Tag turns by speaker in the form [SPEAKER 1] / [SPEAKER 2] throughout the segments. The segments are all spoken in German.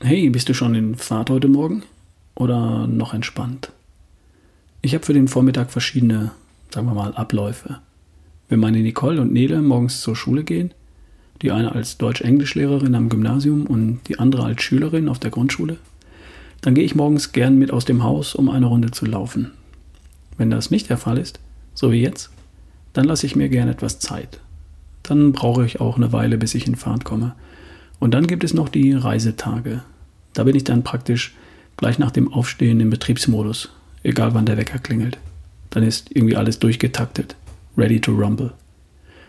[SPEAKER 1] Hey, bist du schon in Fahrt heute Morgen? Oder noch entspannt? Ich habe für den Vormittag verschiedene, sagen wir mal, Abläufe. Wenn meine Nicole und Nele morgens zur Schule gehen, die eine als Deutsch-Englisch-Lehrerin am Gymnasium und die andere als Schülerin auf der Grundschule, dann gehe ich morgens gern mit aus dem Haus, um eine Runde zu laufen. Wenn das nicht der Fall ist, so wie jetzt, dann lasse ich mir gern etwas Zeit. Dann brauche ich auch eine Weile, bis ich in Fahrt komme. Und dann gibt es noch die Reisetage. Da bin ich dann praktisch gleich nach dem Aufstehen im Betriebsmodus, egal wann der Wecker klingelt. Dann ist irgendwie alles durchgetaktet, ready to rumble.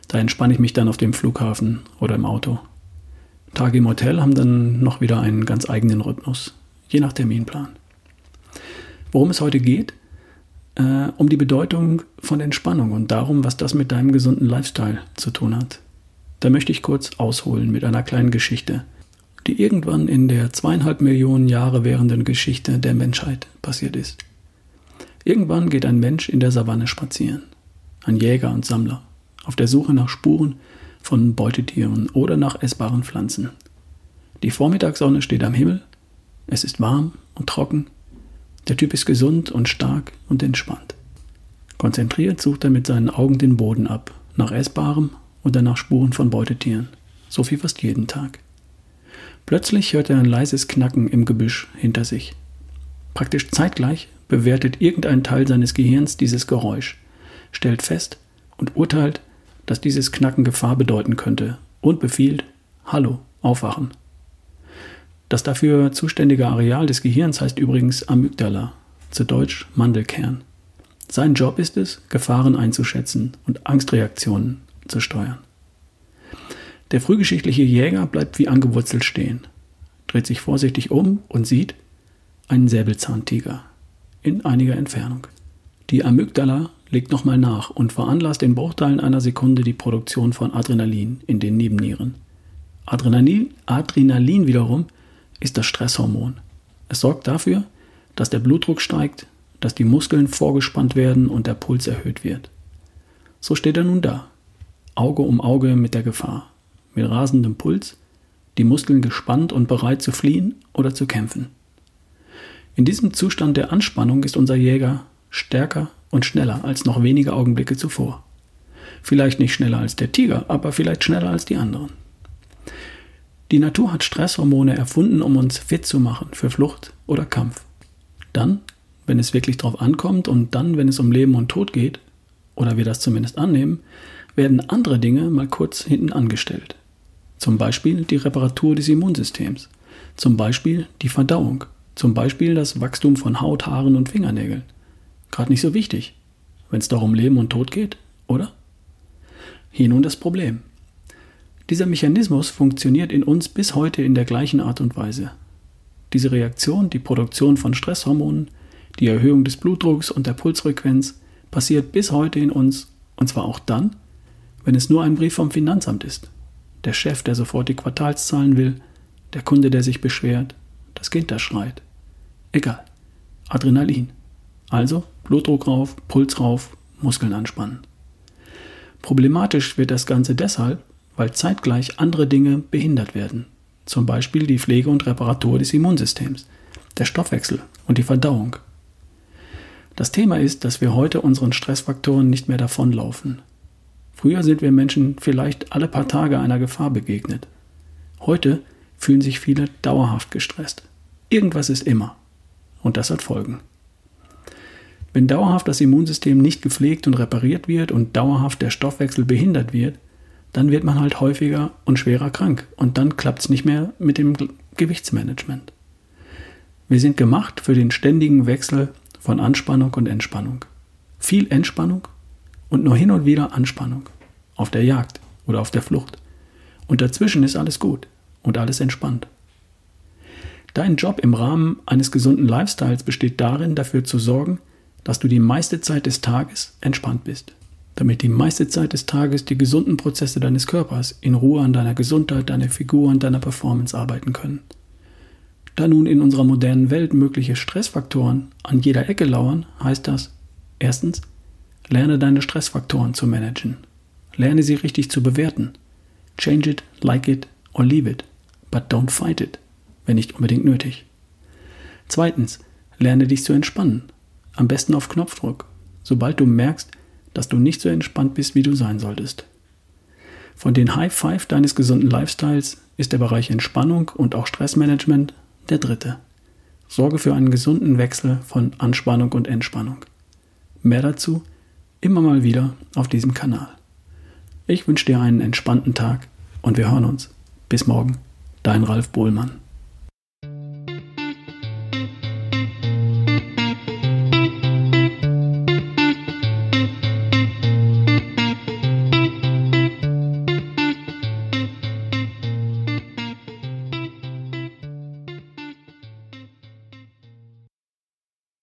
[SPEAKER 1] Da entspanne ich mich dann auf dem Flughafen oder im Auto. Tage im Hotel haben dann noch wieder einen ganz eigenen Rhythmus, je nach Terminplan. Worum es heute geht? Äh, um die Bedeutung von Entspannung und darum, was das mit deinem gesunden Lifestyle zu tun hat. Da möchte ich kurz ausholen mit einer kleinen Geschichte, die irgendwann in der zweieinhalb Millionen Jahre währenden Geschichte der Menschheit passiert ist. Irgendwann geht ein Mensch in der Savanne spazieren, ein Jäger und Sammler, auf der Suche nach Spuren von Beutetieren oder nach essbaren Pflanzen. Die Vormittagssonne steht am Himmel, es ist warm und trocken, der Typ ist gesund und stark und entspannt. Konzentriert sucht er mit seinen Augen den Boden ab, nach Essbarem oder nach Spuren von Beutetieren, so wie fast jeden Tag. Plötzlich hört er ein leises Knacken im Gebüsch hinter sich. Praktisch zeitgleich bewertet irgendein Teil seines Gehirns dieses Geräusch, stellt fest und urteilt, dass dieses Knacken Gefahr bedeuten könnte und befiehlt, Hallo, aufwachen. Das dafür zuständige Areal des Gehirns heißt übrigens Amygdala, zu Deutsch Mandelkern. Sein Job ist es, Gefahren einzuschätzen und Angstreaktionen zu steuern. Der frühgeschichtliche Jäger bleibt wie angewurzelt stehen, dreht sich vorsichtig um und sieht einen Säbelzahntiger in einiger Entfernung. Die Amygdala legt nochmal nach und veranlasst in Bruchteilen einer Sekunde die Produktion von Adrenalin in den Nebennieren. Adrenalin, Adrenalin wiederum ist das Stresshormon. Es sorgt dafür, dass der Blutdruck steigt, dass die Muskeln vorgespannt werden und der Puls erhöht wird. So steht er nun da, Auge um Auge mit der Gefahr, mit rasendem Puls, die Muskeln gespannt und bereit zu fliehen oder zu kämpfen. In diesem Zustand der Anspannung ist unser Jäger stärker und schneller als noch wenige Augenblicke zuvor. Vielleicht nicht schneller als der Tiger, aber vielleicht schneller als die anderen. Die Natur hat Stresshormone erfunden, um uns fit zu machen für Flucht oder Kampf. Dann, wenn es wirklich drauf ankommt und dann, wenn es um Leben und Tod geht, oder wir das zumindest annehmen, werden andere Dinge mal kurz hinten angestellt. Zum Beispiel die Reparatur des Immunsystems, zum Beispiel die Verdauung, zum Beispiel das Wachstum von Haut, Haaren und Fingernägeln. Gerade nicht so wichtig, wenn es darum Leben und Tod geht, oder? Hier nun das Problem. Dieser Mechanismus funktioniert in uns bis heute in der gleichen Art und Weise. Diese Reaktion, die Produktion von Stresshormonen, die Erhöhung des Blutdrucks und der Pulsfrequenz passiert bis heute in uns, und zwar auch dann, wenn es nur ein Brief vom Finanzamt ist. Der Chef, der sofort die Quartalszahlen will, der Kunde, der sich beschwert, das Kind, das schreit. Egal. Adrenalin. Also Blutdruck rauf, Puls rauf, Muskeln anspannen. Problematisch wird das Ganze deshalb, weil zeitgleich andere Dinge behindert werden. Zum Beispiel die Pflege und Reparatur des Immunsystems, der Stoffwechsel und die Verdauung. Das Thema ist, dass wir heute unseren Stressfaktoren nicht mehr davonlaufen. Früher sind wir Menschen vielleicht alle paar Tage einer Gefahr begegnet. Heute fühlen sich viele dauerhaft gestresst. Irgendwas ist immer. Und das hat Folgen. Wenn dauerhaft das Immunsystem nicht gepflegt und repariert wird und dauerhaft der Stoffwechsel behindert wird, dann wird man halt häufiger und schwerer krank und dann klappt es nicht mehr mit dem Gewichtsmanagement. Wir sind gemacht für den ständigen Wechsel von Anspannung und Entspannung. Viel Entspannung und nur hin und wieder Anspannung. Auf der Jagd oder auf der Flucht. Und dazwischen ist alles gut und alles entspannt. Dein Job im Rahmen eines gesunden Lifestyles besteht darin, dafür zu sorgen, dass du die meiste Zeit des Tages entspannt bist damit die meiste Zeit des Tages die gesunden Prozesse deines Körpers in Ruhe an deiner Gesundheit, deiner Figur und deiner Performance arbeiten können. Da nun in unserer modernen Welt mögliche Stressfaktoren an jeder Ecke lauern, heißt das, erstens, lerne deine Stressfaktoren zu managen. Lerne sie richtig zu bewerten. Change it, like it or leave it, but don't fight it. wenn nicht unbedingt nötig. Zweitens, lerne dich zu entspannen. Am besten auf Knopfdruck, sobald du merkst, dass du nicht so entspannt bist, wie du sein solltest. Von den High Five deines gesunden Lifestyles ist der Bereich Entspannung und auch Stressmanagement der dritte. Sorge für einen gesunden Wechsel von Anspannung und Entspannung. Mehr dazu immer mal wieder auf diesem Kanal. Ich wünsche dir einen entspannten Tag und wir hören uns. Bis morgen, dein Ralf Bohlmann.